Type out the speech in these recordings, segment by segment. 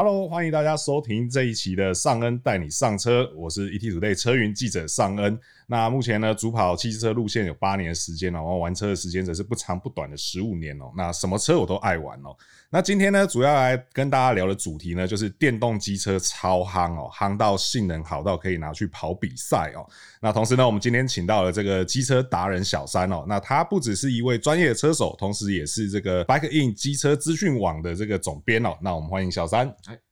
Hello，欢迎大家收听这一期的尚恩带你上车，我是 ET 组队车云记者尚恩。那目前呢，主跑汽车路线有八年的时间了，然后玩车的时间则是不长不短的十五年哦。那什么车我都爱玩哦。那今天呢，主要来跟大家聊的主题呢，就是电动机车超夯哦，夯到性能好到可以拿去跑比赛哦。那同时呢，我们今天请到了这个机车达人小三哦，那他不只是一位专业的车手，同时也是这个 Bike In 机车资讯网的这个总编哦。那我们欢迎小三。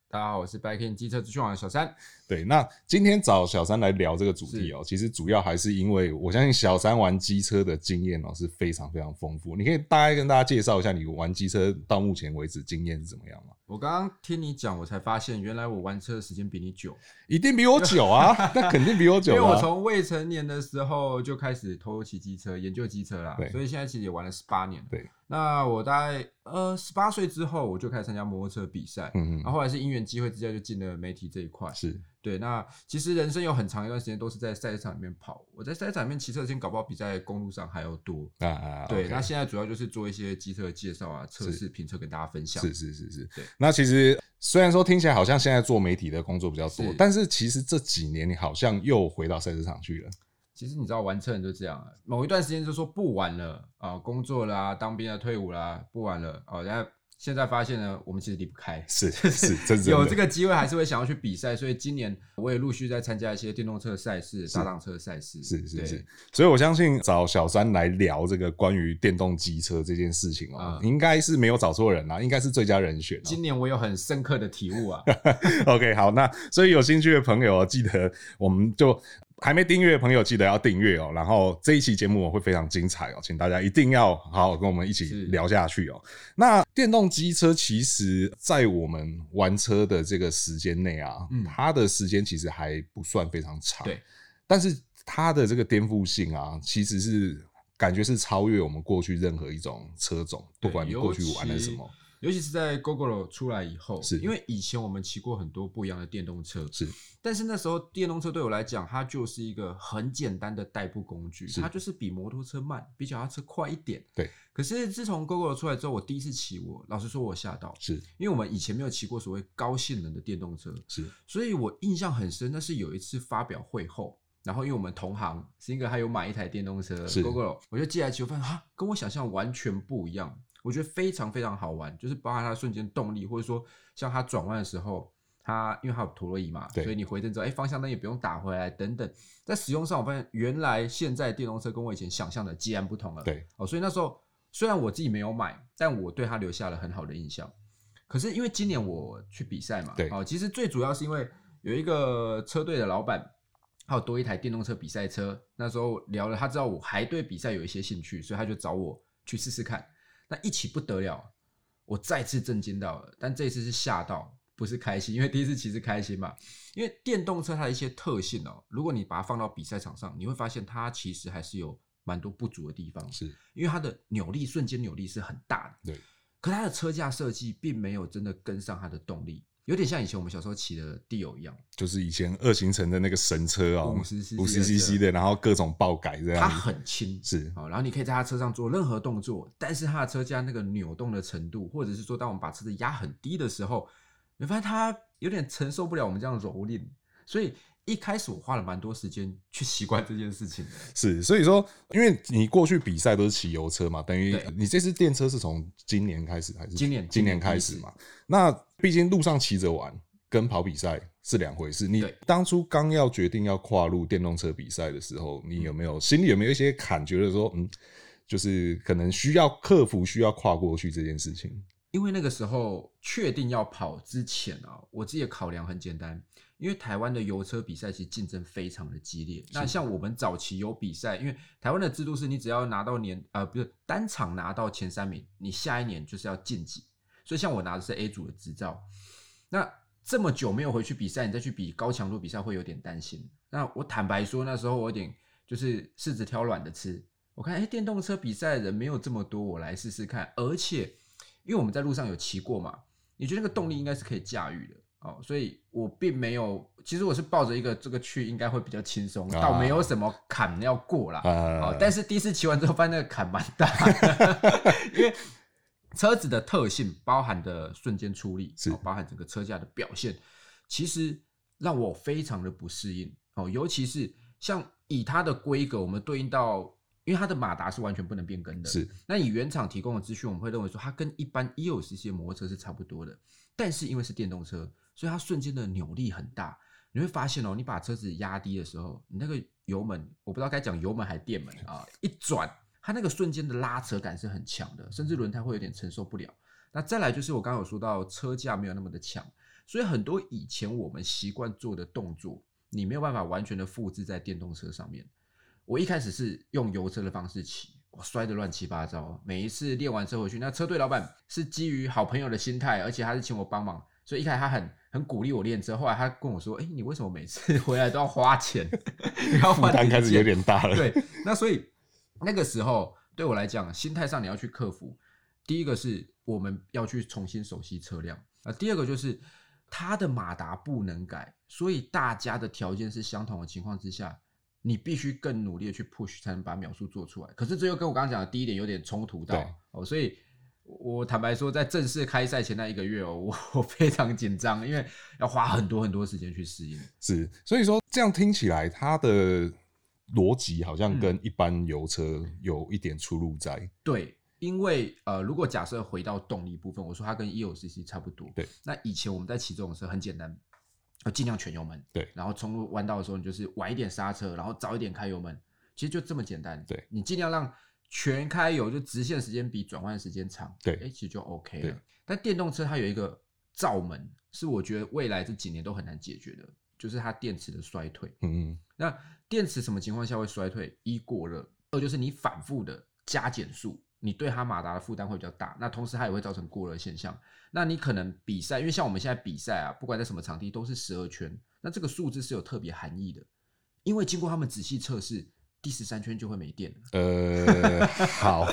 大家好，我是 Bike In 机车资讯网的小三。对，那今天找小三来聊这个主题哦、喔，其实主要还是因为我相信小三玩机车的经验哦、喔、是非常非常丰富。你可以大概跟大家介绍一下你玩机车到目前为止经验是怎么样吗？我刚刚听你讲，我才发现原来我玩车的时间比你久，一定比我久啊！那肯定比我久、啊，因为我从未成年的时候就开始偷骑机车，研究机车啦，所以现在其实也玩了十八年。对，那我大概呃十八岁之后，我就开始参加摩托车比赛，嗯嗯，然后后来是因缘机会之下就进了媒体这一块，是。对，那其实人生有很长一段时间都是在赛车场里面跑。我在赛车场里面骑车，先搞不好比在公路上还要多啊啊！对，okay. 那现在主要就是做一些机车的介绍啊、测试、评测，跟大家分享。是是是是，对。那其实虽然说听起来好像现在做媒体的工作比较多，是但是其实这几年你好像又回到赛车场去了。其实你知道，玩车人就这样，某一段时间就说不玩了啊，工作啦、当兵啊、退伍啦，不玩了哦，然后。现在发现呢，我们其实离不开，是是，真有这个机会还是会想要去比赛，所以今年我也陆续在参加一些电动车赛事、大档车赛事，是是是。所以我相信找小三来聊这个关于电动机车这件事情哦、喔，嗯、应该是没有找错人啦，应该是最佳人选、喔。今年我有很深刻的体悟啊。OK，好，那所以有兴趣的朋友记得我们就。还没订阅的朋友，记得要订阅哦。然后这一期节目我会非常精彩哦，请大家一定要好好跟我们一起聊下去哦。那电动机车其实，在我们玩车的这个时间内啊，嗯，它的时间其实还不算非常长，对。但是它的这个颠覆性啊，其实是感觉是超越我们过去任何一种车种，不管你过去玩的什么。尤其是在 Gogoro 出来以后，是因为以前我们骑过很多不一样的电动车，是，但是那时候电动车对我来讲，它就是一个很简单的代步工具，它就是比摩托车慢，比脚踏车快一点。对。可是自从 Gogoro 出来之后，我第一次骑，我老实说，我吓到，是因为我们以前没有骑过所谓高性能的电动车，是，所以我印象很深。那是有一次发表会后，然后因为我们同行是一个还有买一台电动车是 Gogoro，我就借来骑，我发现啊，跟我想象完全不一样。我觉得非常非常好玩，就是包含它的瞬间动力，或者说像它转弯的时候，它因为它有陀螺仪嘛，所以你回正之后，哎、欸，方向灯也不用打回来，等等，在使用上，我发现原来现在电动车跟我以前想象的截然不同了。对，哦，所以那时候虽然我自己没有买，但我对它留下了很好的印象。可是因为今年我去比赛嘛，对，哦，其实最主要是因为有一个车队的老板，他有多一台电动车比赛车，那时候聊了，他知道我还对比赛有一些兴趣，所以他就找我去试试看。那一起不得了，我再次震惊到了，但这一次是吓到，不是开心，因为第一次其实开心嘛。因为电动车它的一些特性哦，如果你把它放到比赛场上，你会发现它其实还是有蛮多不足的地方，是因为它的扭力，瞬间扭力是很大的，对，可它的车架设计并没有真的跟上它的动力。有点像以前我们小时候骑的 Dio 一样，就是以前二行程的那个神车哦，五十 cc 的，然后各种爆改这样。它很轻，是，然后你可以在它车上做任何动作，但是它的车架那个扭动的程度，或者是说当我们把车子压很低的时候，你发现它有点承受不了我们这样的蹂躏，所以。一开始我花了蛮多时间去习惯这件事情的，是，所以说，因为你过去比赛都是骑油车嘛，等于你这次电车是从今年开始还是今年？今年开始嘛？那毕竟路上骑着玩跟跑比赛是两回事。你当初刚要决定要跨入电动车比赛的时候，你有没有心里有没有一些坎，觉得说，嗯，就是可能需要克服，需要跨过去这件事情？因为那个时候确定要跑之前啊，我自己的考量很简单。因为台湾的油车比赛其实竞争非常的激烈。那像我们早期有比赛，因为台湾的制度是你只要拿到年呃不是单场拿到前三名，你下一年就是要晋级。所以像我拿的是 A 组的执照，那这么久没有回去比赛，你再去比高强度比赛会有点担心。那我坦白说，那时候我有点就是柿子挑软的吃。我看哎，电动车比赛的人没有这么多，我来试试看。而且因为我们在路上有骑过嘛，你觉得那个动力应该是可以驾驭的。哦，所以我并没有，其实我是抱着一个这个去应该会比较轻松，倒没有什么坎要过啦。哦，但是第一次骑完之后，发现那个坎蛮大的，因为车子的特性包含的瞬间出力，是包含整个车架的表现，其实让我非常的不适应哦。尤其是像以它的规格，我们对应到，因为它的马达是完全不能变更的，是。那以原厂提供的资讯，我们会认为说它跟一般 1.5cc 的摩托车是差不多的，但是因为是电动车，所以它瞬间的扭力很大。你会发现哦，你把车子压低的时候，你那个油门，我不知道该讲油门还是电门啊，一转。它那个瞬间的拉扯感是很强的，甚至轮胎会有点承受不了。那再来就是我刚刚有说到车架没有那么的强，所以很多以前我们习惯做的动作，你没有办法完全的复制在电动车上面。我一开始是用油车的方式骑，我摔得乱七八糟。每一次练完车回去，那车队老板是基于好朋友的心态，而且他是请我帮忙，所以一开始他很很鼓励我练车。后来他跟我说：“哎、欸，你为什么每次 回来都要花钱？负担开始有点大了。”对，那所以。那个时候对我来讲，心态上你要去克服。第一个是我们要去重新熟悉车辆啊，第二个就是它的马达不能改，所以大家的条件是相同的情况之下，你必须更努力的去 push 才能把秒数做出来。可是这又跟我刚刚讲的第一点有点冲突到哦，所以我坦白说，在正式开赛前那一个月哦，我我非常紧张，因为要花很多很多时间去适应。是，所以说这样听起来它的。逻辑好像跟一般油车有一点出入在。对，因为呃，如果假设回到动力部分，我说它跟 E O C C 差不多。对，那以前我们在骑这种车很简单，要尽量全油门。对，然后冲入弯道的时候，你就是晚一点刹车，然后早一点开油门，其实就这么简单。对，你尽量让全开油，就直线时间比转换时间长。对，哎，其实就 OK 了。但电动车它有一个罩门，是我觉得未来这几年都很难解决的。就是它电池的衰退，嗯嗯，那电池什么情况下会衰退？一过热，二就是你反复的加减速，你对它马达的负担会比较大。那同时它也会造成过热现象。那你可能比赛，因为像我们现在比赛啊，不管在什么场地都是十二圈，那这个数字是有特别含义的，因为经过他们仔细测试。第十三圈就会没电了。呃，好，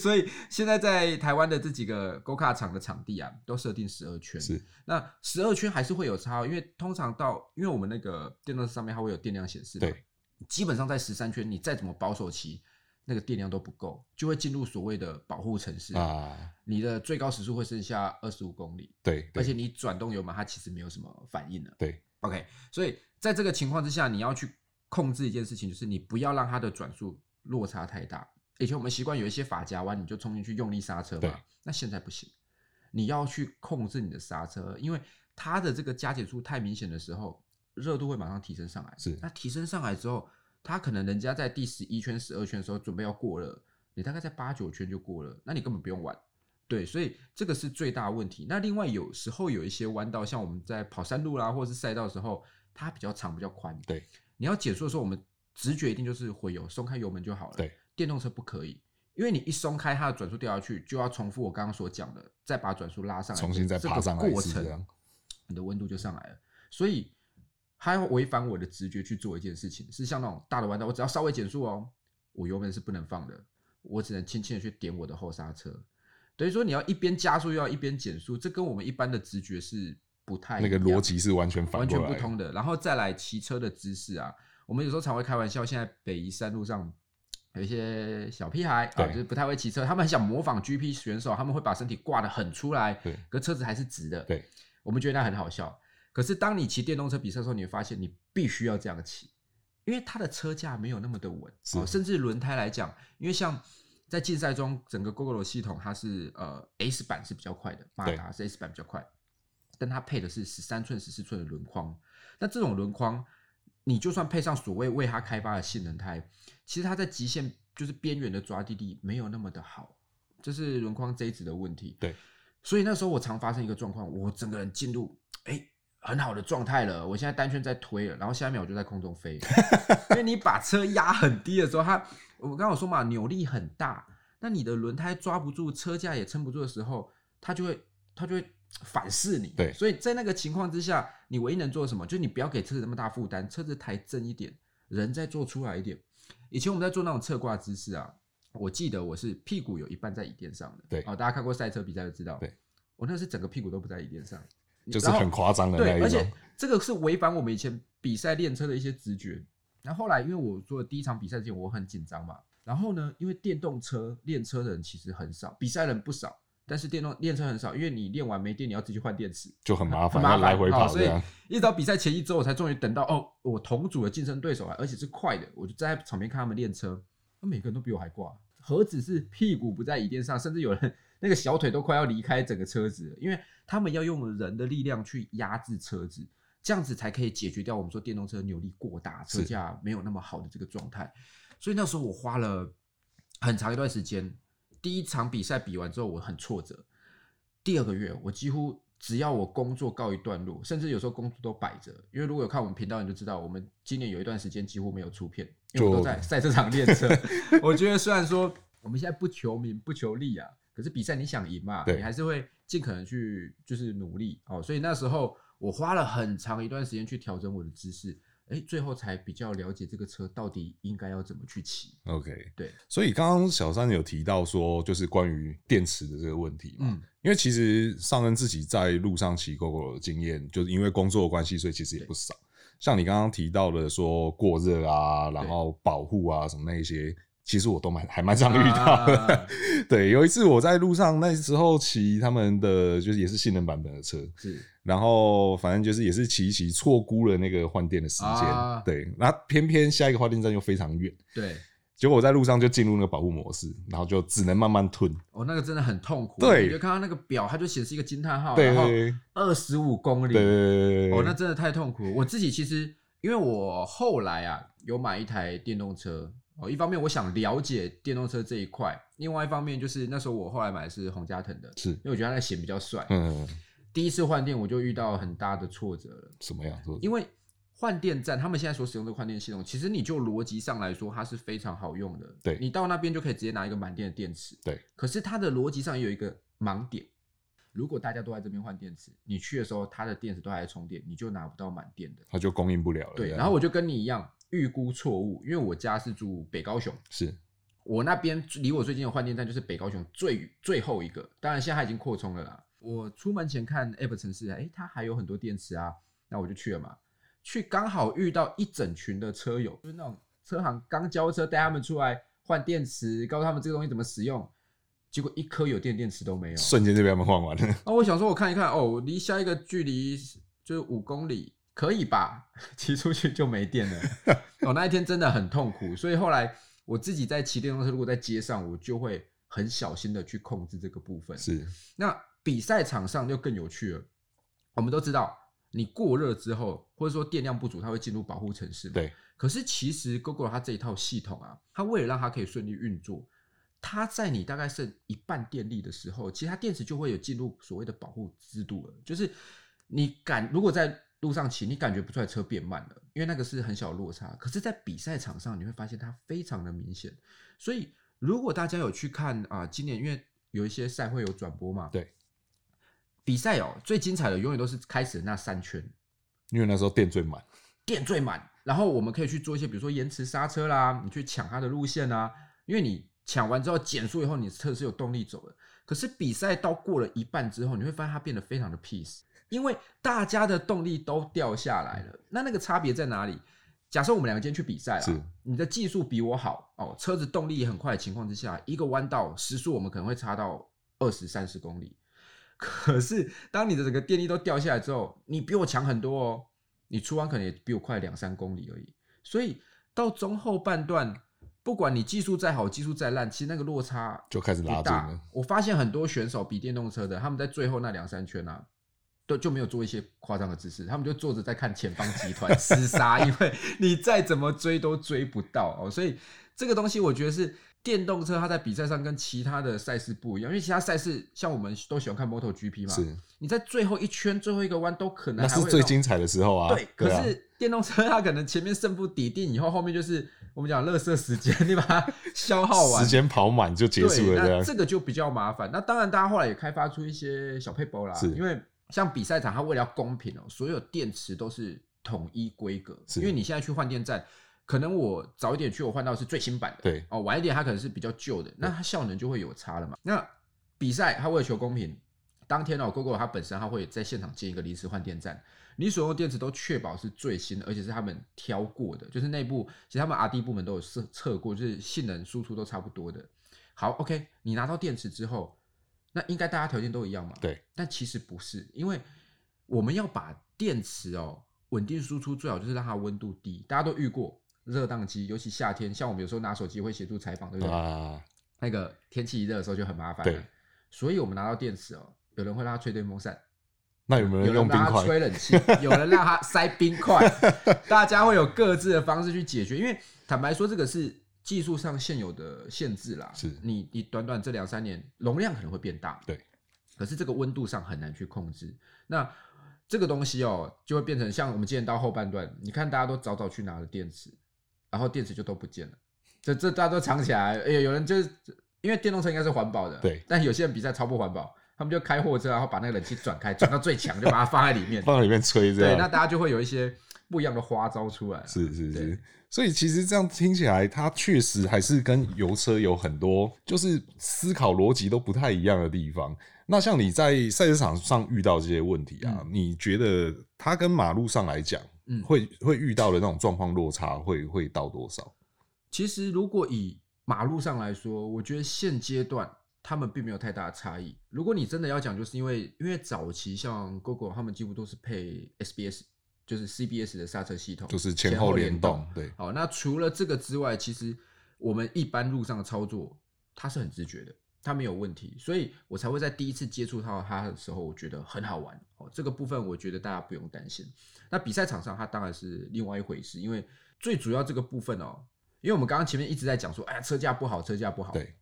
所以现在在台湾的这几个 Go 卡场的场地啊，都设定十二圈。是，那十二圈还是会有差，因为通常到，因为我们那个电动车上面它会有电量显示。对，基本上在十三圈，你再怎么保守骑，那个电量都不够，就会进入所谓的保护城市啊。你的最高时速会剩下二十五公里。对，而且你转动油门，它其实没有什么反应了。对，OK，所以在这个情况之下，你要去。控制一件事情，就是你不要让它的转速落差太大。以前我们习惯有一些法夹弯，你就冲进去用力刹车嘛。那现在不行，你要去控制你的刹车，因为它的这个加减速太明显的时候，热度会马上提升上来。是，那提升上来之后，它可能人家在第十一圈、十二圈的时候准备要过了，你大概在八九圈就过了，那你根本不用玩。对，所以这个是最大问题。那另外有时候有一些弯道，像我们在跑山路啦，或者是赛道的时候，它比较长、比较宽。对。你要减速的时候，我们直觉一定就是回油，松开油门就好了。对，电动车不可以，因为你一松开，它的转速掉下去，就要重复我刚刚所讲的，再把转速拉上来，重新再爬上来，这个过程，你的温度就上来了。所以，它要违反我的直觉去做一件事情，是像那种大的弯道，我只要稍微减速哦，我油门是不能放的，我只能轻轻的去点我的后刹车。等于说，你要一边加速又要一边减速，这跟我们一般的直觉是。不太那个逻辑是完全反完全不通的，然后再来骑车的姿势啊，我们有时候常会开玩笑，现在北宜山路上有一些小屁孩啊，就是不太会骑车，他们很想模仿 GP 选手，他们会把身体挂得很出来，对，可车子还是直的，对，我们觉得那很好笑。可是当你骑电动车比赛的时候，你会发现你必须要这样骑，因为它的车架没有那么的稳，哦，甚至轮胎来讲，因为像在竞赛中，整个 Gogoro 系统它是呃 S 版是比较快的，马达是 S 版比较快。但它配的是十三寸、十四寸的轮框，那这种轮框，你就算配上所谓为它开发的性能胎，其实它在极限就是边缘的抓地力没有那么的好，这是轮框 Z 值的问题。对，所以那时候我常发生一个状况，我整个人进入哎、欸、很好的状态了，我现在单圈在推了，然后下一秒我就在空中飞，因为你把车压很低的时候，它我刚刚有说嘛，扭力很大，那你的轮胎抓不住，车架也撑不住的时候，它就会它就会。反噬你，对，所以在那个情况之下，你唯一能做什么，就是你不要给车子那么大负担，车子抬正一点，人再做出来一点。以前我们在做那种侧挂姿势啊，我记得我是屁股有一半在椅垫上的，对，哦，大家看过赛车比赛就知道，对，我那是整个屁股都不在椅垫上，就是很夸张的那一种，对，而且这个是违反我们以前比赛练车的一些直觉。然后后来因为我做的第一场比赛之前我很紧张嘛，然后呢，因为电动车练车的人其实很少，比赛人不少。但是电动练车很少，因为你练完没电，你要自己换电池，就很麻烦，麻烦来回跑。所以一直到比赛前一周，我才终于等到哦，我同组的竞争对手啊，而且是快的，我就站在场边看他们练车，每个人都比我还挂，何止是屁股不在椅垫上，甚至有人那个小腿都快要离开整个车子了，因为他们要用人的力量去压制车子，这样子才可以解决掉我们说电动车扭力过大、车架没有那么好的这个状态。所以那时候我花了很长一段时间。第一场比赛比完之后，我很挫折。第二个月，我几乎只要我工作告一段落，甚至有时候工作都摆着。因为如果有看我们频道，你就知道，我们今年有一段时间几乎没有出片，因为我都在赛车场练车。我觉得虽然说我们现在不求名不求利啊，可是比赛你想赢嘛，你还是会尽可能去就是努力哦。所以那时候我花了很长一段时间去调整我的姿势。哎，最后才比较了解这个车到底应该要怎么去骑。OK，对。所以刚刚小三有提到说，就是关于电池的这个问题嘛。嗯。因为其实上恩自己在路上骑 Gogoro 的经验，就是因为工作的关系，所以其实也不少。像你刚刚提到的说过热啊，然后保护啊什么那一些。其实我都蛮还蛮常遇到的，啊、对，有一次我在路上，那时候骑他们的就是也是性能版本的车，是，然后反正就是也是骑一骑错估了那个换电的时间，啊、对，那偏偏下一个换电站又非常远，对，结果我在路上就进入那个保护模式，然后就只能慢慢吞，哦，那个真的很痛苦，对，你就看到那个表，它就显示一个惊叹号，对，然后二十五公里，对，对，对，哦，那真的太痛苦。我自己其实因为我后来啊有买一台电动车。哦，一方面我想了解电动车这一块，另外一方面就是那时候我后来买的是宏佳腾的，是因为我觉得它的显比较帅。嗯，第一次换电我就遇到很大的挫折了。什么样？因为换电站他们现在所使用的换电系统，其实你就逻辑上来说，它是非常好用的。对，你到那边就可以直接拿一个满电的电池。对，可是它的逻辑上也有一个盲点，如果大家都在这边换电池，你去的时候它的电池都还在充电，你就拿不到满电的，它就供应不了了。对，然后我就跟你一样。预估错误，因为我家是住北高雄，是我那边离我最近的换电站就是北高雄最最后一个，当然现在它已经扩充了啦。我出门前看 App 城市，哎，它还有很多电池啊，那我就去了嘛。去刚好遇到一整群的车友，就是那种车行刚交车带他们出来换电池，告诉他们这个东西怎么使用，结果一颗有电电池都没有，瞬间就被他们换完了。那我想说，我看一看，哦，离下一个距离就是五公里。可以吧？骑出去就没电了。哦，那一天真的很痛苦，所以后来我自己在骑电动车，如果在街上，我就会很小心的去控制这个部分。是，那比赛场上就更有趣了。我们都知道，你过热之后，或者说电量不足，它会进入保护程式。对。可是其实 Gogoro 它这一套系统啊，它为了让它可以顺利运作，它在你大概剩一半电力的时候，其实它电池就会有进入所谓的保护制度了。就是你敢如果在路上骑，你感觉不出来车变慢了，因为那个是很小的落差。可是，在比赛场上，你会发现它非常的明显。所以，如果大家有去看啊、呃，今年因为有一些赛会有转播嘛，对，比赛哦，最精彩的永远都是开始的那三圈，因为那时候电最满，电最满。然后我们可以去做一些，比如说延迟刹车啦，你去抢它的路线啊，因为你抢完之后减速以后，你车是有动力走的。可是比赛到过了一半之后，你会发现它变得非常的 peace。因为大家的动力都掉下来了，那那个差别在哪里？假设我们两个今天去比赛了，你的技术比我好哦，车子动力也很快的情况之下，一个弯道时速我们可能会差到二十三十公里。可是当你的整个电力都掉下来之后，你比我强很多哦，你出弯可能也比我快两三公里而已。所以到中后半段，不管你技术再好，技术再烂，其实那个落差就开始拉大了。我发现很多选手比电动车的，他们在最后那两三圈啊。都就没有做一些夸张的姿势，他们就坐着在看前方集团 厮杀，因为你再怎么追都追不到哦。所以这个东西我觉得是电动车，它在比赛上跟其他的赛事不一样，因为其他赛事像我们都喜欢看 MotoGP 嘛，是你在最后一圈最后一个弯都可能那是最精彩的时候啊。对，可是电动车它可能前面胜负底定以后，后面就是我们讲乐色时间，你把它消耗完，时间跑满就结束了。那这个就比较麻烦。那当然，大家后来也开发出一些小配包啦，因为。像比赛场，它为了要公平哦，所有电池都是统一规格。因为你现在去换电站，可能我早一点去，我换到是最新版的。对哦，晚一点它可能是比较旧的，那它效能就会有差了嘛。那比赛它为了求公平，当天哦，Gogoro 它本身它会在现场建一个临时换电站，你所用电池都确保是最新的，而且是他们挑过的，就是内部其实他们 R&D 部门都有测测过，就是性能输出都差不多的。好，OK，你拿到电池之后。那应该大家条件都一样嘛？对。但其实不是，因为我们要把电池哦稳定输出，最好就是让它温度低。大家都遇过热当机，尤其夏天，像我们有时候拿手机会协助采访，对不对？啊。那个天气一热的时候就很麻烦。对。所以我们拿到电池哦，有人会让它吹电风扇。那有没有人用冰块？吹冷气？有人让它塞冰块。大家会有各自的方式去解决，因为坦白说，这个是。技术上现有的限制啦，是。你你短短这两三年容量可能会变大，对，可是这个温度上很难去控制。那这个东西哦，就会变成像我们今天到后半段，你看大家都早早去拿了电池，然后电池就都不见了，这这大家都藏起来。哎，有人就是因为电动车应该是环保的，对，但有些人比赛超不环保，他们就开货车，然后把那个冷气转开，转到最强，就把它放在里面，放在里面吹，这样，对，那大家就会有一些不一样的花招出来。是是是。所以其实这样听起来，它确实还是跟油车有很多就是思考逻辑都不太一样的地方。那像你在赛车场上遇到这些问题啊，嗯、你觉得它跟马路上来讲，嗯，会会遇到的那种状况落差会会到多少？其实如果以马路上来说，我觉得现阶段他们并没有太大的差异。如果你真的要讲，就是因为因为早期像 GoGo 他们几乎都是配 SBS。就是 CBS 的刹车系统，就是前后联动。对，好，那除了这个之外，其实我们一般路上的操作，它是很直觉的，它没有问题，所以我才会在第一次接触到它的时候，我觉得很好玩。哦，这个部分我觉得大家不用担心。那比赛场上，它当然是另外一回事，因为最主要这个部分哦，因为我们刚刚前面一直在讲说，哎呀，车架不好，车架不好。对。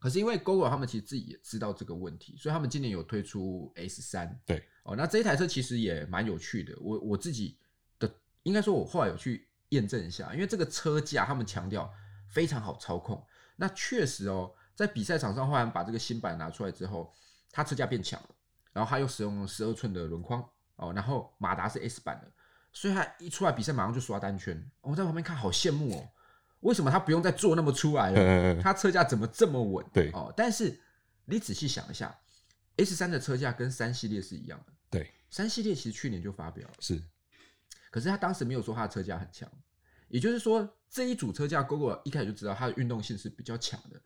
可是因为 Gogoro 他们其实自己也知道这个问题，所以他们今年有推出 S 三。对哦，那这一台车其实也蛮有趣的。我我自己的应该说，我后来有去验证一下，因为这个车架他们强调非常好操控。那确实哦，在比赛场上，后来把这个新版拿出来之后，它车架变强了，然后它又使用了十二寸的轮框哦，然后马达是 S 版的，所以它一出来比赛马上就刷单圈。我在旁边看，好羡慕哦。为什么他不用再做那么出来了？他车架怎么这么稳？对哦，但是你仔细想一下，S 三的车架跟三系列是一样的。对，三系列其实去年就发表了，是，可是他当时没有说他的车架很强，也就是说这一组车架，Gogoro 一开始就知道它的运动性是比较强的，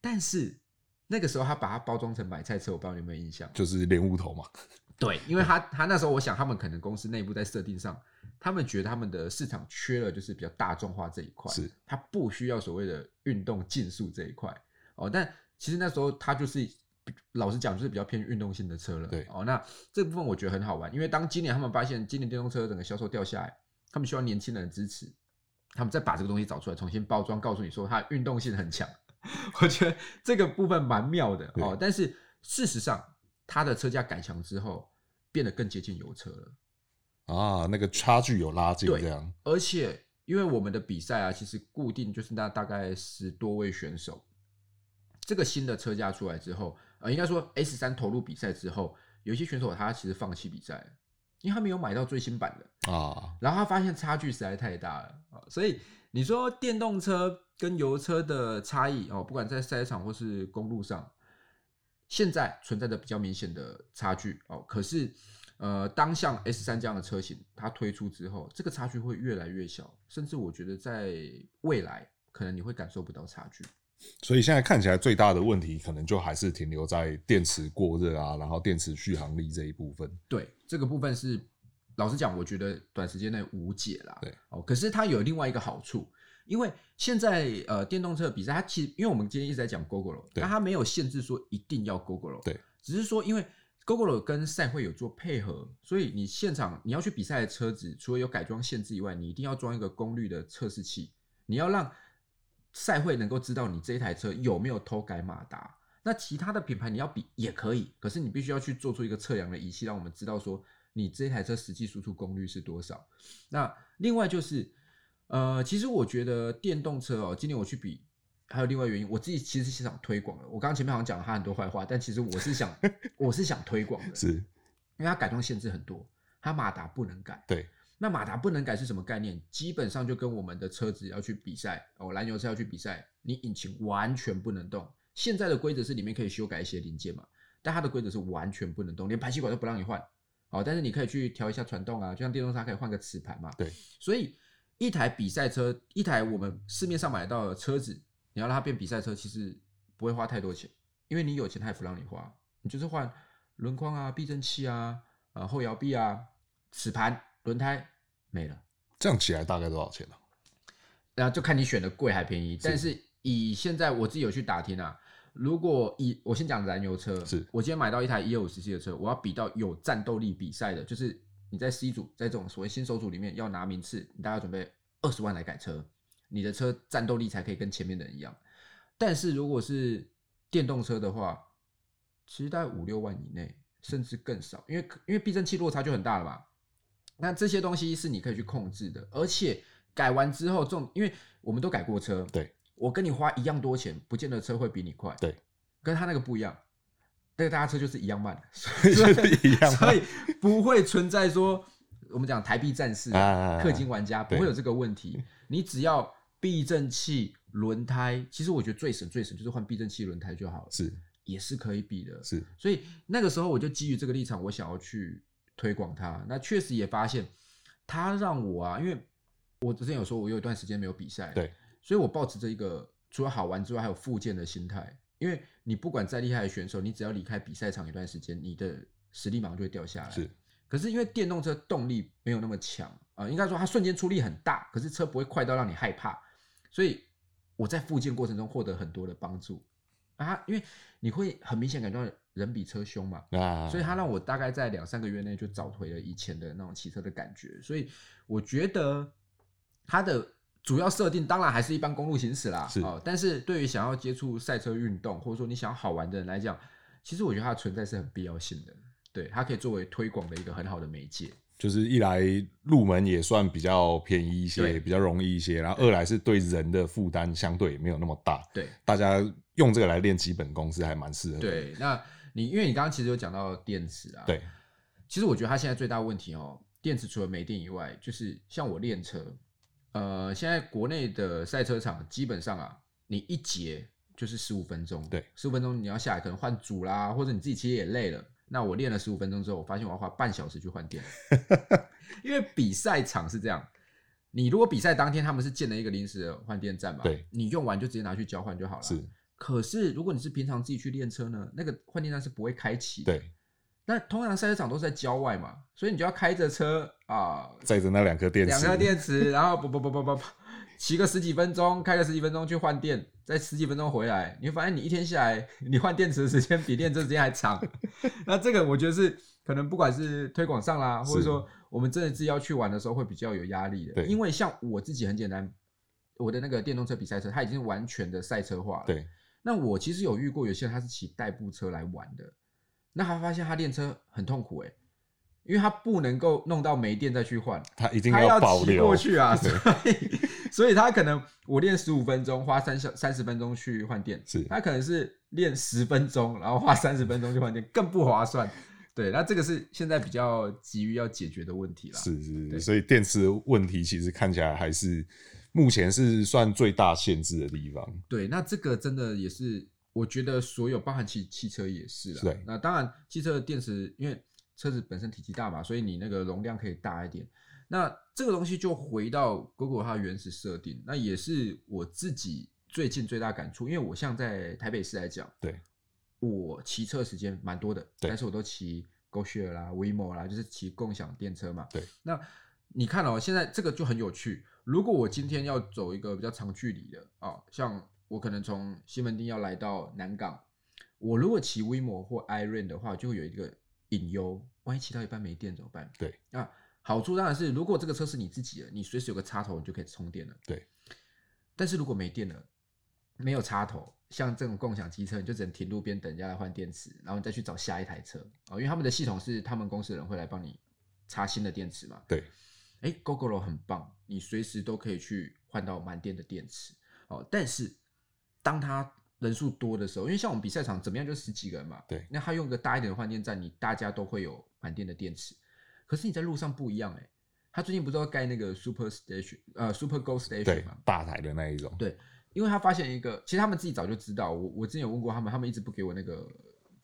但是那个时候他把它包装成买菜车，我不知道你有没有印象？就是莲雾头嘛。对，因为他他那时候，我想他们可能公司内部在设定上，他们觉得他们的市场缺了就是比较大众化这一块，是，他不需要所谓的运动竞速这一块哦。但其实那时候他就是老实讲，就是比较偏运动性的车了。对哦，那这部分我觉得很好玩，因为当今年他们发现今年电动车整个销售掉下来，他们需要年轻人的支持，他们再把这个东西找出来重新包装，告诉你说它运动性很强。我觉得这个部分蛮妙的哦。但是事实上，它的车架改强之后。变得更接近油车了啊，那个差距有拉近这样。而且，因为我们的比赛啊，其实固定就是那大概十多位选手。这个新的车架出来之后，呃，应该说 S 三投入比赛之后，有一些选手他其实放弃比赛，因为他没有买到最新版的啊。然后他发现差距实在太大了啊，所以你说电动车跟油车的差异哦，不管在赛场或是公路上。现在存在着比较明显的差距哦，可是，呃，当像 S 三这样的车型它推出之后，这个差距会越来越小，甚至我觉得在未来可能你会感受不到差距。所以现在看起来最大的问题，可能就还是停留在电池过热啊，然后电池续航力这一部分。对，这个部分是老实讲，我觉得短时间内无解啦。对，哦，可是它有另外一个好处。因为现在呃电动车的比赛，它其实因为我们今天一直在讲 Gogoro，但它没有限制说一定要 Gogoro，对，只是说因为 Gogoro 跟赛会有做配合，所以你现场你要去比赛的车子，除了有改装限制以外，你一定要装一个功率的测试器，你要让赛会能够知道你这一台车有没有偷改马达。那其他的品牌你要比也可以，可是你必须要去做出一个测量的仪器，让我们知道说你这台车实际输出功率是多少。那另外就是。呃，其实我觉得电动车哦，今年我去比，还有另外原因，我自己其实是想推广的。我刚刚前面好像讲了他很多坏话，但其实我是想，我是想推广的，是，因为它改装限制很多，它马达不能改。对，那马达不能改是什么概念？基本上就跟我们的车子要去比赛哦，燃油车要去比赛，你引擎完全不能动。现在的规则是里面可以修改一些零件嘛，但它的规则是完全不能动，连排气管都不让你换。哦，但是你可以去调一下传动啊，就像电动车可以换个磁盘嘛。对，所以。一台比赛车，一台我们市面上买到的车子，你要让它变比赛车，其实不会花太多钱，因为你有钱，他也不让你花。你就是换轮框啊、避震器啊、呃后摇臂啊、齿盘、轮胎没了。这样起来大概多少钱呢？然后就看你选的贵还便宜。但是以现在我自己有去打听啊，如果以我先讲燃油车，是我今天买到一台一二五 cc 的车，我要比到有战斗力比赛的，就是你在 C 组，在这种所谓新手组里面要拿名次，你大概准备二十万来改车，你的车战斗力才可以跟前面的人一样。但是如果是电动车的话，其实大概五六万以内，甚至更少，因为因为避震器落差就很大了嘛。那这些东西是你可以去控制的，而且改完之后，这种因为我们都改过车，对，我跟你花一样多钱，不见得车会比你快，对，跟他那个不一样，那个大家车就是一样慢，所以一样，所以不会存在说我们讲台币战士、氪金玩家不会有这个问题，你只要避震器、轮胎，其实我觉得最省最省就是换避震器、轮胎就好了，是。也是可以比的，是，所以那个时候我就基于这个立场，我想要去推广它。那确实也发现，它让我啊，因为我之前有说，我有一段时间没有比赛，对，所以我抱持着一个除了好玩之外，还有复健的心态。因为你不管再厉害的选手，你只要离开比赛场一段时间，你的实力马上就会掉下来。是，可是因为电动车动力没有那么强啊，呃，应该说它瞬间出力很大，可是车不会快到让你害怕，所以我在复健过程中获得很多的帮助。啊，因为你会很明显感觉到人比车凶嘛，啊，所以他让我大概在两三个月内就找回了以前的那种骑车的感觉，所以我觉得它的主要设定当然还是一般公路行驶啦，是哦，但是对于想要接触赛车运动或者说你想要好玩的人来讲，其实我觉得它的存在是很必要性的，对，它可以作为推广的一个很好的媒介。就是一来入门也算比较便宜一些，比较容易一些，然后二来是对人的负担相对没有那么大。对，大家用这个来练基本功是还蛮适合的。对，那你因为你刚刚其实有讲到电池啊，对，其实我觉得它现在最大问题哦，电池除了没电以外，就是像我练车，呃，现在国内的赛车场基本上啊，你一节就是十五分钟，对，十五分钟你要下来可能换组啦，或者你自己其实也累了。那我练了十五分钟之后，我发现我要花半小时去换电，因为比赛场是这样，你如果比赛当天他们是建了一个临时的换电站嘛，对，你用完就直接拿去交换就好了。是，可是如果你是平常自己去练车呢，那个换电站是不会开启的。对，那通常赛车场都是在郊外嘛，所以你就要开着车啊，载着那两颗电池，两颗电池，然后不不不不不不。骑个十几分钟，开个十几分钟去换电，再十几分钟回来，你会发现你一天下来，你换电池的时间比练车时间还长。那这个我觉得是可能不管是推广上啦，或者说我们真的自己要去玩的时候会比较有压力的。对，因为像我自己很简单，我的那个电动车比赛车，它已经完全的赛车化了。对。那我其实有遇过有些人他是骑代步车来玩的，那他发现他练车很痛苦诶。因为他不能够弄到没电再去换，他一定要保留过去啊，所 以所以他可能我练十五分钟花三小三十分钟去换电，是他可能是练十分钟，然后花三十分钟去换电，更不划算。对，那这个是现在比较急于要解决的问题了。是是是，所以电池问题其实看起来还是目前是算最大限制的地方。对，那这个真的也是我觉得所有包含汽汽车也是了。对，那当然汽车的电池因为。车子本身体积大嘛，所以你那个容量可以大一点。那这个东西就回到 Gogoro 它的原始设定，那也是我自己最近最大感触。因为我像在台北市来讲，对，我骑车时间蛮多的，但是我都骑 GoShare 啦、WeMo 啦，就是骑共享电车嘛。对，那你看哦，现在这个就很有趣。如果我今天要走一个比较长距离的啊，像我可能从西门町要来到南港，我如果骑 WeMo 或 iRent 的话，就会有一个。隐忧，万一骑到一半没电怎么办？对，那好处当然是，如果这个车是你自己的，你随时有个插头，你就可以充电了。对，但是如果没电了，没有插头，像这种共享机车，你就只能停路边等人家来换电池，然后你再去找下一台车哦，因为他们的系统是他们公司的人会来帮你插新的电池嘛。对，哎，Gogoro 很棒，你随时都可以去换到满电的电池哦。但是当它人数多的时候，因为像我们比赛场怎么样就十几个人嘛，对，那他用个大一点的换电站，你大家都会有满电的电池。可是你在路上不一样哎，他最近不是要盖那个 Super Station，呃，Super Go Station 嘛，大台的那一种。对，因为他发现一个，其实他们自己早就知道，我我之前有问过他们，他们一直不给我那个，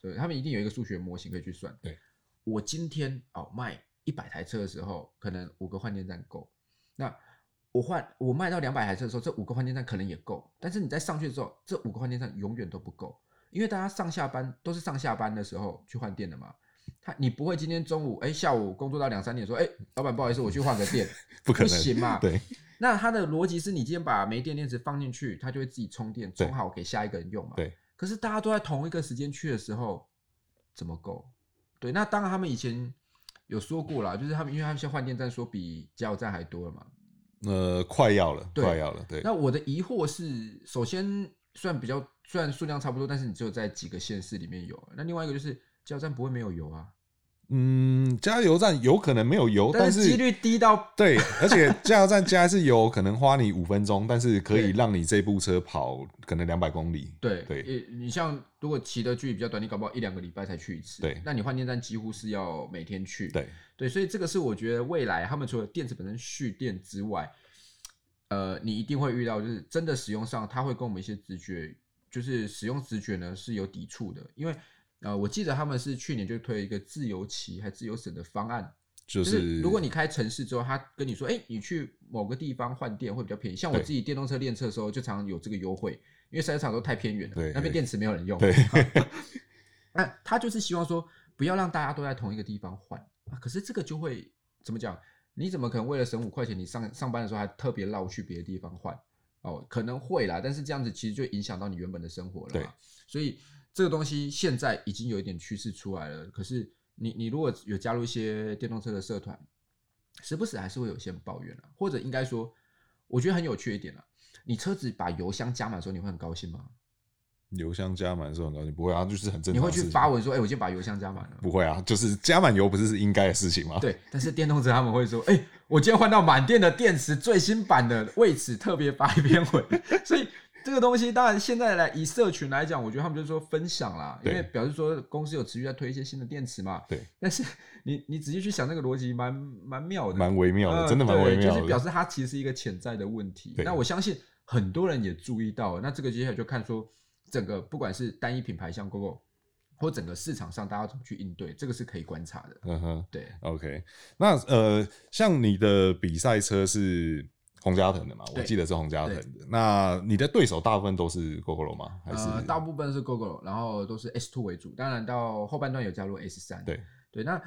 对，他们一定有一个数学模型可以去算。对，我今天哦卖一百台车的时候，可能五个换电站够，那。我换我卖到两百台车的时候，这五个换电站可能也够，但是你在上去的时候，这五个换电站永远都不够。因为大家上下班都是上下班的时候去换电的嘛。他你不会今天中午哎、欸、下午工作到两三点说哎、欸、老板不好意思我去换个电，不可能不行嘛？对。那它的逻辑是你今天把没电电池放进去，它就会自己充电，充好给下一个人用嘛。对。可是大家都在同一个时间去的时候，怎么够？对。那当然他们以前有说过啦，就是他们因为他们现在换电站说比加油站还多了嘛。呃，快要了，快要了。对。那我的疑惑是，首先算比较，虽然数量差不多，但是你只有在几个县市里面有。那另外一个就是加油站不会没有油啊。嗯，加油站有可能没有油，但是几率低到对，而且加油站加一次油可能花你五分钟，但是可以让你这部车跑可能两百公里。对对，你像如果骑的距离比较短，你搞不好一两个礼拜才去一次。对，那你换电站几乎是要每天去。对对，所以这个是我觉得未来他们除了电池本身蓄电之外，呃，你一定会遇到，就是真的使用上，他会跟我们一些直觉，就是使用直觉呢是有抵触的，因为。呃，我记得他们是去年就推一个自由骑还自由省的方案，就是、就是、如果你开城市之后，他跟你说，哎、欸，你去某个地方换电会比较便宜。像我自己电动车练车的时候，就常常有这个优惠，因为赛车场都太偏远了，那边电池没有人用。对，那他就是希望说，不要让大家都在同一个地方换啊。可是这个就会怎么讲？你怎么可能为了省五块钱，你上上班的时候还特别绕去别的地方换？哦，可能会啦，但是这样子其实就影响到你原本的生活了嘛。所以。这个东西现在已经有一点趋势出来了，可是你你如果有加入一些电动车的社团，时不时还是会有些抱怨啊，或者应该说，我觉得很有趣一点啊，你车子把油箱加满的时候，你会很高兴吗？油箱加满的时候很高兴，不会啊，就是很正常。你会去发文说，哎、欸，我今天把油箱加满了？不会啊，就是加满油不是是应该的事情吗？对，但是电动车他们会说，哎、欸，我今天换到满电的电池，最新版的，为此特别发一篇文，所以。这个东西当然现在来以社群来讲，我觉得他们就是说分享啦，因为表示说公司有持续在推一些新的电池嘛。对。但是你你仔细去想那个逻辑，蛮蛮妙的，蛮微妙的，真的蛮微妙的。就是表示它其实是一个潜在的问题。那我相信很多人也注意到了。那这个接下来就看说整个不管是单一品牌像 GOGO，或整个市场上大家怎么去应对，这个是可以观察的。嗯哼，对。OK，那呃，像你的比赛车是。洪嘉腾的嘛，我记得是洪嘉腾的。那你的对手大部分都是 Gogoro 吗？还是、呃、大部分是 Gogoro，然后都是 S Two 为主。当然到后半段有加入 S 三。对对，那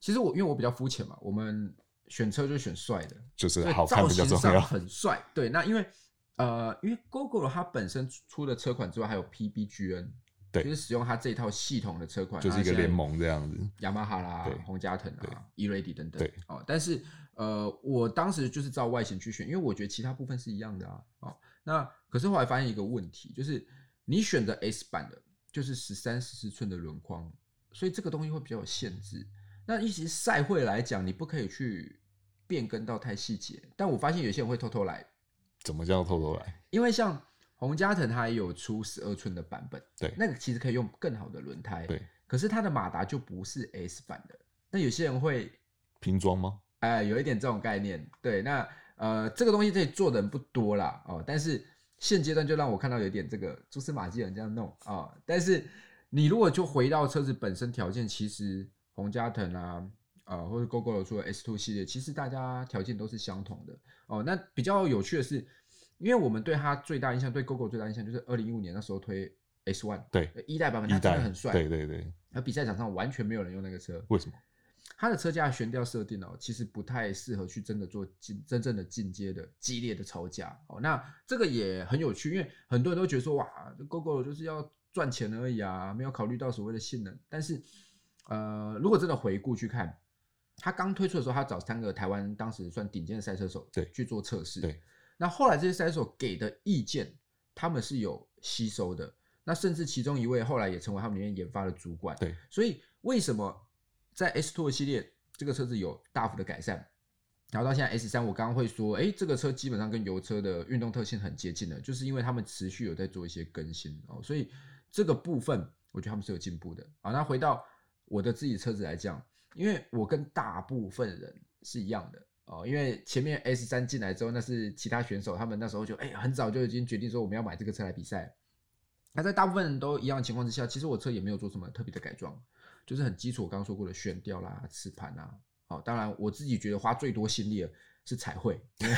其实我因为我比较肤浅嘛，我们选车就选帅的，就是好看比较重要，很帅。对，那因为呃，因为 Gogoro 它本身出的车款之外，还有 PBGN，对，就是使用它这一套系统的车款，就是一个联盟这样子。雅马哈啦，宏佳腾啊，E-Ready 等等。对哦，但是。呃，我当时就是照外形去选，因为我觉得其他部分是一样的啊。哦，那可是后来发现一个问题，就是你选择 S 版的，就是十三、十四寸的轮框，所以这个东西会比较有限制。那一些赛会来讲，你不可以去变更到太细节。但我发现有些人会偷偷来。怎么叫偷偷来？因为像宏佳腾它也有出十二寸的版本，对，那个其实可以用更好的轮胎，对。可是它的马达就不是 S 版的。那有些人会拼装吗？哎，有一点这种概念，对，那呃，这个东西这里做的人不多啦，哦，但是现阶段就让我看到有点这个蛛丝马迹人这样弄啊、哦，但是你如果就回到车子本身条件，其实宏佳腾啊，呃，或者 GOGORO 出的 S2 系列，其实大家条件都是相同的哦。那比较有趣的是，因为我们对它最大印象，对 GOGORO 最大印象就是二零一五年那时候推 S One，对，一代版本，它真的很帅，对对对，而比赛场上完全没有人用那个车，为什么？它的车架悬吊设定哦，其实不太适合去真的做进真正的进阶的激烈的操架哦。那这个也很有趣，因为很多人都觉得说哇，GOGORO 就是要赚钱而已啊，没有考虑到所谓的性能。但是呃，如果真的回顾去看，它刚推出的时候，他找三个台湾当时算顶尖的赛车手对去做测试。对，那后来这些赛车手给的意见，他们是有吸收的。那甚至其中一位后来也成为他们里面研发的主管。对，所以为什么？在 S Two 系列，这个车子有大幅的改善，然后到现在 S 三我刚刚会说，哎，这个车基本上跟油车的运动特性很接近的，就是因为他们持续有在做一些更新哦，所以这个部分我觉得他们是有进步的啊。那回到我的自己车子来讲，因为我跟大部分人是一样的哦，因为前面 S3 进来之后，那是其他选手，他们那时候就哎很早就已经决定说我们要买这个车来比赛。那在大部分人都一样的情况之下，其实我车也没有做什么特别的改装。就是很基础，我刚刚说过的悬吊啦、磁盘啊，好，当然我自己觉得花最多心力的是彩绘，因为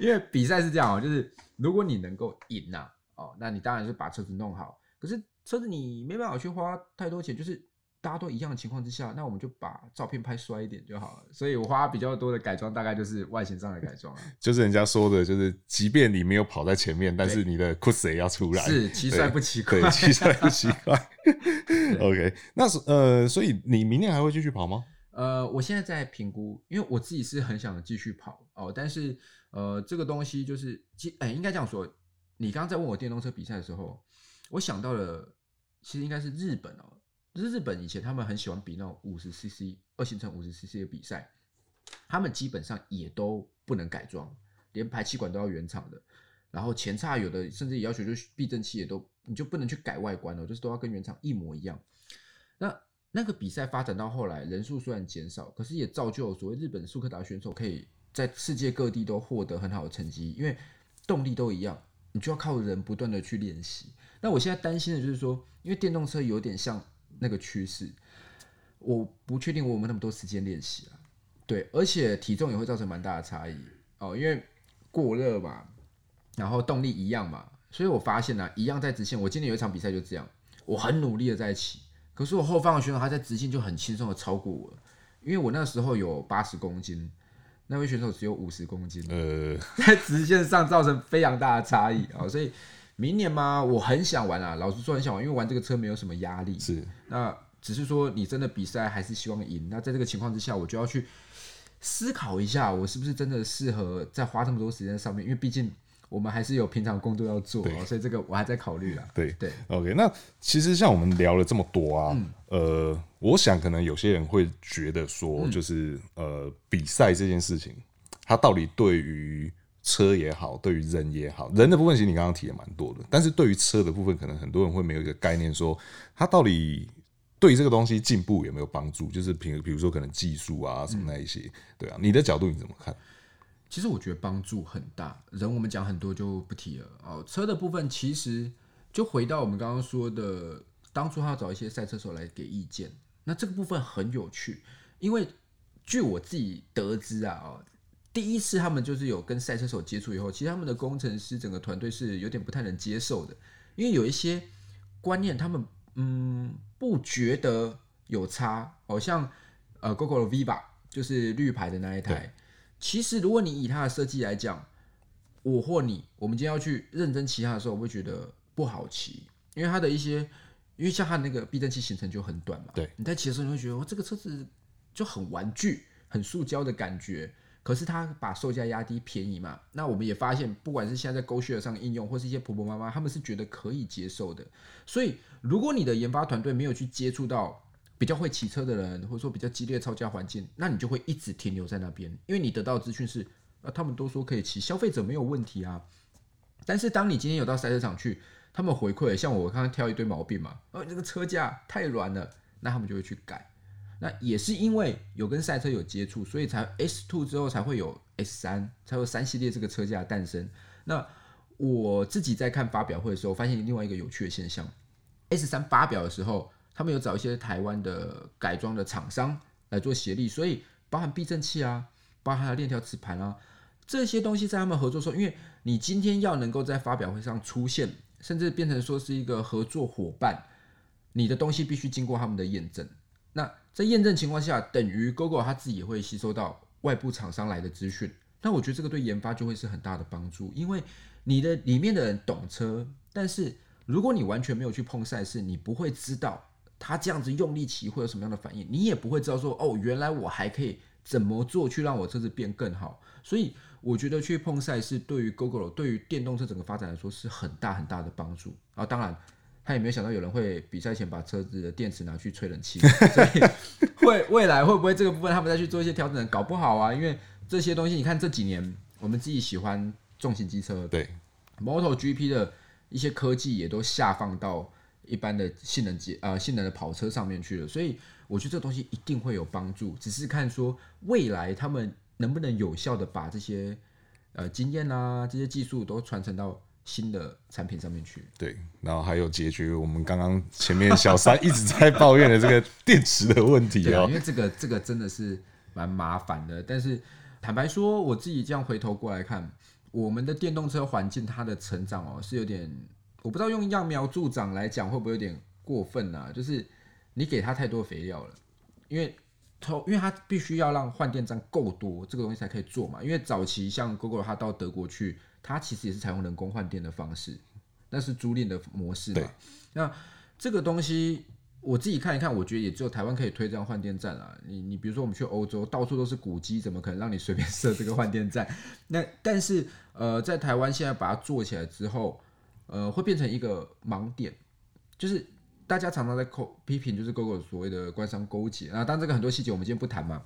因为比赛是这样哦，就是如果你能够赢呐，哦，那你当然是把车子弄好。可是车子你没办法去花太多钱，就是。大家都一样的情况之下，那我们就把照片拍帅一点就好了。所以我花比较多的改装，大概就是外形上的改装。就是人家说的，就是即便你没有跑在前面，但是你的酷帅也要出来。是，骑帅不骑快，骑帅不骑 快。OK，那是呃，所以你明年还会继续跑吗？呃，我现在在评估，因为我自己是很想继续跑哦，但是呃，这个东西就是，其哎、欸，应该这样说，你刚刚在问我电动车比赛的时候，我想到了，其实应该是日本哦。日本以前他们很喜欢比那种五十 CC 二行程五十 CC 的比赛，他们基本上也都不能改装，连排气管都要原厂的，然后前叉有的甚至也要求就避震器也都你就不能去改外观了，就是都要跟原厂一模一样。那那个比赛发展到后来，人数虽然减少，可是也造就所谓日本速克达选手可以在世界各地都获得很好的成绩，因为动力都一样，你就要靠人不断的去练习。那我现在担心的就是说，因为电动车有点像。那个趋势，我不确定我有没有那么多时间练习啊。对，而且体重也会造成蛮大的差异哦，因为过热嘛，然后动力一样嘛，所以我发现呢、啊，一样在直线。我今年有一场比赛就这样，我很努力的在骑，可是我后方的选手他在直线就很轻松的超过我，因为我那时候有八十公斤，那位选手只有五十公斤，呃，在直线上造成非常大的差异啊、哦，所以。明年吗？我很想玩啊，老实说很想玩，因为玩这个车没有什么压力。是，那只是说你真的比赛还是希望赢。那在这个情况之下，我就要去思考一下，我是不是真的适合再花这么多时间上面？因为毕竟我们还是有平常工作要做，所以这个我还在考虑啦。对对，OK。那其实像我们聊了这么多啊，嗯、呃，我想可能有些人会觉得说，就是、嗯、呃，比赛这件事情，它到底对于车也好，对于人也好，人的部分其实你刚刚提的蛮多的，但是对于车的部分，可能很多人会没有一个概念，说它到底对这个东西进步有没有帮助？就是比比如说可能技术啊什么那一些，对啊，你的角度你怎么看？其实我觉得帮助很大，人我们讲很多就不提了哦。车的部分其实就回到我们刚刚说的，当初他找一些赛车手来给意见，那这个部分很有趣，因为据我自己得知啊，第一次他们就是有跟赛车手接触以后，其实他们的工程师整个团队是有点不太能接受的，因为有一些观念他们嗯不觉得有差，好像呃 Gogoro Viva 就是绿牌的那一台，其实如果你以它的设计来讲，我或你，我们今天要去认真骑它的时候，我会觉得不好骑，因为它的一些，因为像它那个避震器行程就很短嘛，对，你在骑的时候你会觉得，哦，这个车子就很玩具、很塑胶的感觉。可是他把售价压低，便宜嘛？那我们也发现，不管是现在在 GoShare 上应用，或是一些婆婆妈妈，他们是觉得可以接受的。所以，如果你的研发团队没有去接触到比较会骑车的人，或者说比较激烈的操驾环境，那你就会一直停留在那边，因为你得到资讯是，啊，他们都说可以骑，消费者没有问题啊。但是当你今天有到赛车场去，他们回馈，像我刚刚挑一堆毛病嘛，哦，这个车架太软了，那他们就会去改。那也是因为有跟赛车有接触，所以才 S Two 之后才会有 S 三，才有三系列这个车架诞生。那我自己在看发表会的时候，发现另外一个有趣的现象：S 三发表的时候，他们有找一些台湾的改装的厂商来做协力，所以包含避震器啊，包含链条磁盘啊，这些东西在他们合作的时候，因为你今天要能够在发表会上出现，甚至变成说是一个合作伙伴，你的东西必须经过他们的验证。那在验证情况下，等于 Gogoro 他自己也会吸收到外部厂商来的资讯。那我觉得这个对研发就会是很大的帮助，因为你的里面的人懂车，但是如果你完全没有去碰赛事，你不会知道他这样子用力骑会有什么样的反应，你也不会知道说哦，原来我还可以怎么做去让我车子变更好。所以我觉得去碰赛事对于 Google 对于电动车整个发展来说是很大很大的帮助啊。当然。他也没有想到有人会比赛前把车子的电池拿去吹冷气，所以会未来会不会这个部分他们再去做一些调整？搞不好啊，因为这些东西，你看这几年我们自己喜欢重型机车，对，MotoGP 的一些科技也都下放到一般的性能机呃性能的跑车上面去了，所以我觉得这个东西一定会有帮助，只是看说未来他们能不能有效的把这些呃经验啊这些技术都传承到。新的产品上面去，对，然后还有解决我们刚刚前面小三一直在抱怨的这个电池的问题哦，因为这个这个真的是蛮麻烦的。但是坦白说，我自己这样回头过来看，我们的电动车环境它的成长哦是有点我不知道用揠苗助长来讲会不会有点过分啊？就是你给它太多肥料了，因为投，因为它必须要让换电站够多，这个东西才可以做嘛。因为早期像 Google 它到德国去，它其实也是采用人工换电的方式，那是租赁的模式嘛。那这个东西。我自己看一看，我觉得也只有台湾可以推这样换电站啊。你你比如说我们去欧洲，到处都是古迹，怎么可能让你随便设这个换电站？那但是呃，在台湾现在把它做起来之后，呃，会变成一个盲点，就是大家常常在扣批评，就是 Google 所谓的官商勾结啊。当然这个很多细节我们今天不谈嘛。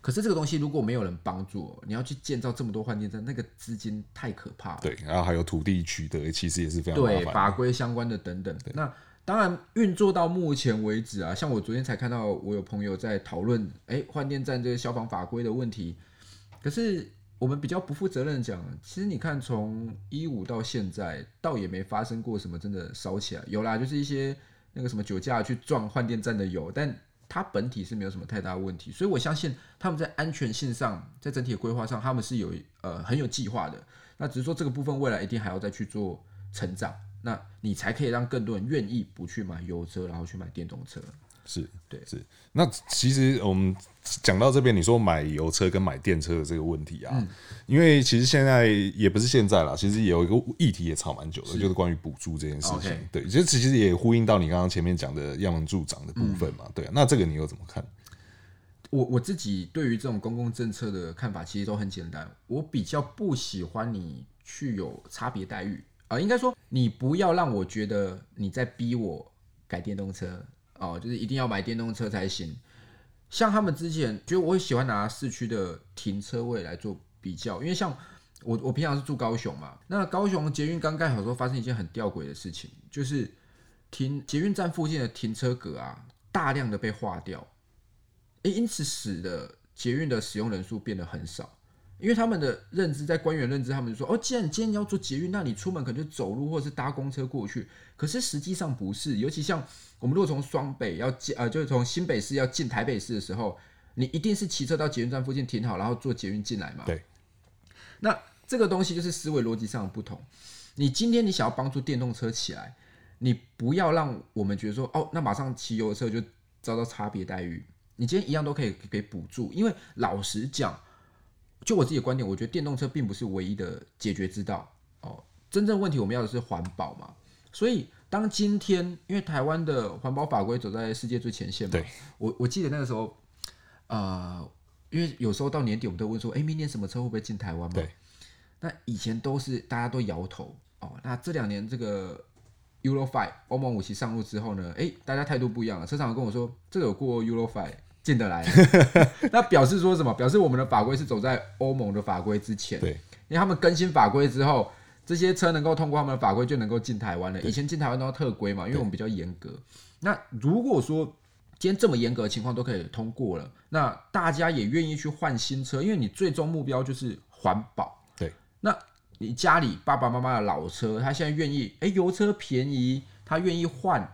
可是这个东西如果没有人帮助，你要去建造这么多换电站，那个资金太可怕了。对，然后还有土地取得，其实也是非常对法规相关的等等。那当然，运作到目前为止啊，像我昨天才看到，我有朋友在讨论，哎，换电站这个消防法规的问题。可是我们比较不负责任讲，其实你看，从一五到现在，倒也没发生过什么真的烧起来。有啦，就是一些那个什么酒驾去撞换电站的有，但它本体是没有什么太大问题。所以我相信他们在安全性上，在整体的规划上，他们是有呃很有计划的。那只是说这个部分未来一定还要再去做成长。那你才可以让更多人愿意不去买油车，然后去买电动车。是对，是。那其实我们讲到这边，你说买油车跟买电车的这个问题啊，嗯、因为其实现在也不是现在啦，其实也有一个议题也吵蛮久的，是就是关于补助这件事情。对，其实其实也呼应到你刚刚前面讲的揠苗助长的部分嘛。嗯、对，那这个你又怎么看？我我自己对于这种公共政策的看法其实都很简单，我比较不喜欢你去有差别待遇。啊、呃，应该说你不要让我觉得你在逼我改电动车哦、就是一定要买电动车才行。像他们之前，就我喜欢拿市区的停车位来做比较，因为像我我平常是住高雄嘛，那高雄捷运刚盖好时候，发生一件很吊诡的事情，就是停捷运站附近的停车格啊，大量的被划掉，诶，因此使得捷运的使用人数变得很少。因为他们的认知，在官员认知，他们就说：“哦，既然你今天要做捷运，那你出门可能就走路或者是搭公车过去。可是实际上不是，尤其像我们如果从双北要进，呃，就是从新北市要进台北市的时候，你一定是骑车到捷运站附近停好，然后坐捷运进来嘛。对。那这个东西就是思维逻辑上的不同。你今天你想要帮助电动车起来，你不要让我们觉得说：哦，那马上骑油车就遭到差别待遇。你今天一样都可以给补助，因为老实讲。就我自己的观点，我觉得电动车并不是唯一的解决之道哦。真正问题我们要的是环保嘛。所以当今天因为台湾的环保法规走在世界最前线嘛，对我我记得那个时候，呃，因为有时候到年底我们都问说，哎，明年什么车会不会进台湾嘛？对。那以前都是大家都摇头哦。那这两年这个 Euro Five 欧盟五期上路之后呢，哎，大家态度不一样了。车厂跟我说，这个有过 Euro Five。进得来，那表示说什么？表示我们的法规是走在欧盟的法规之前。对，因为他们更新法规之后，这些车能够通过他们的法规，就能够进台湾了。以前进台湾都要特规嘛，因为我们比较严格。那如果说今天这么严格的情况都可以通过了，那大家也愿意去换新车，因为你最终目标就是环保。对，那你家里爸爸妈妈的老车，他现在愿意，哎，油车便宜，他愿意换，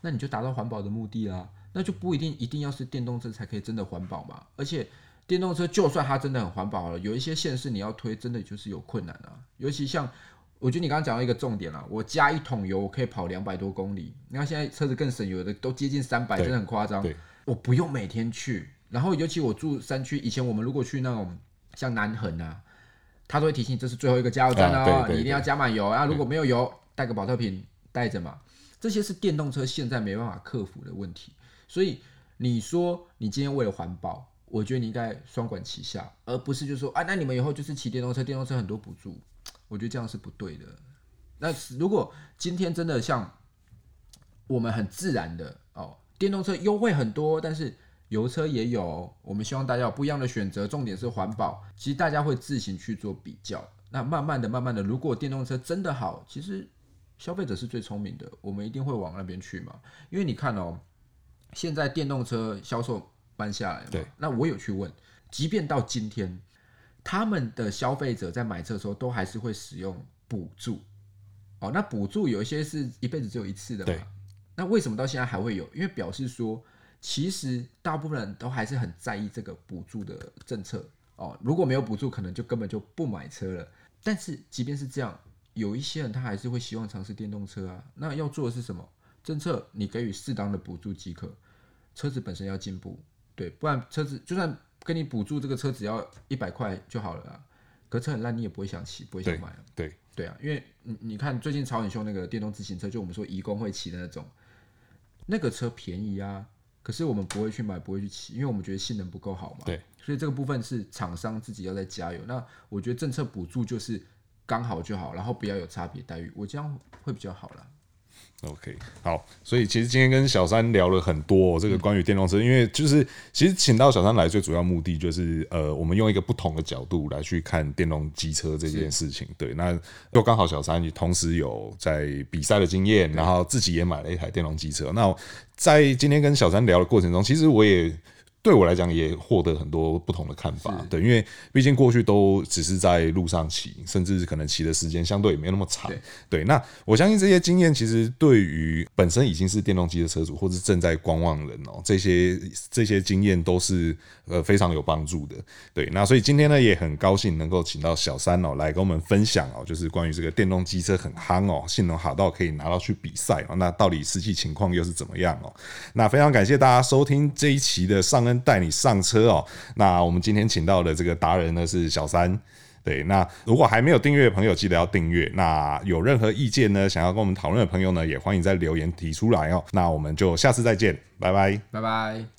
那你就达到环保的目的啦。那就不一定一定要是电动车才可以真的环保嘛，而且电动车就算它真的很环保了，有一些县市你要推，真的就是有困难啊。尤其像，我觉得你刚刚讲到一个重点啦，我加一桶油我可以跑两百多公里，你看现在车子更省油的都接近三百，真的很夸张。我不用每天去，然后尤其我住山区，以前我们如果去那种像南横啊，他都会提醒这是最后一个加油站哦，你一定要加满油啊，如果没有油，带个保特瓶带着嘛。这些是电动车现在没办法克服的问题。所以你说你今天为了环保，我觉得你应该双管齐下，而不是就说啊，那你们以后就是骑电动车，电动车很多补助，我觉得这样是不对的。那如果今天真的像我们很自然的哦，电动车优惠很多，但是油车也有，我们希望大家有不一样的选择，重点是环保。其实大家会自行去做比较。那慢慢的、慢慢的，如果电动车真的好，其实消费者是最聪明的，我们一定会往那边去嘛。因为你看哦。现在电动车销售搬下来了，对。那我有去问，即便到今天，他们的消费者在买车的时候都还是会使用补助。哦，那补助有一些是一辈子只有一次的嘛？对。那为什么到现在还会有？因为表示说，其实大部分人都还是很在意这个补助的政策。哦，如果没有补助，可能就根本就不买车了。但是即便是这样，有一些人他还是会希望尝试电动车啊。那要做的是什么？政策你给予适当的补助即可，车子本身要进步，对，不然车子就算给你补助，这个车只要一百块就好了啊。可车很烂，你也不会想骑，不会想买。对对，对啊，因为你你看最近炒很凶那个电动自行车，就我们说移工会骑的那种，那个车便宜啊，可是我们不会去买，不会去骑，因为我们觉得性能不够好嘛。对，所以这个部分是厂商自己要再加油。那我觉得政策补助就是刚好就好，然后不要有差别待遇，我这样会比较好啦。OK，好，所以其实今天跟小三聊了很多、哦、这个关于电动车，嗯、因为就是其实请到小三来最主要目的就是呃，我们用一个不同的角度来去看电动机车这件事情。对，那又刚好小三也同时有在比赛的经验，然后自己也买了一台电动机车。那在今天跟小三聊的过程中，其实我也。对我来讲也获得很多不同的看法，对，因为毕竟过去都只是在路上骑，甚至可能骑的时间相对也没有那么长，对。那我相信这些经验其实对于本身已经是电动机的车主，或是正在观望人哦，这些这些经验都是呃非常有帮助的，对。那所以今天呢也很高兴能够请到小三哦来跟我们分享哦，就是关于这个电动机车很夯哦，性能好到可以拿到去比赛哦，那到底实际情况又是怎么样哦？那非常感谢大家收听这一期的上恩。带你上车哦。那我们今天请到的这个达人呢是小三。对，那如果还没有订阅的朋友，记得要订阅。那有任何意见呢，想要跟我们讨论的朋友呢，也欢迎在留言提出来哦。那我们就下次再见，拜拜，拜拜。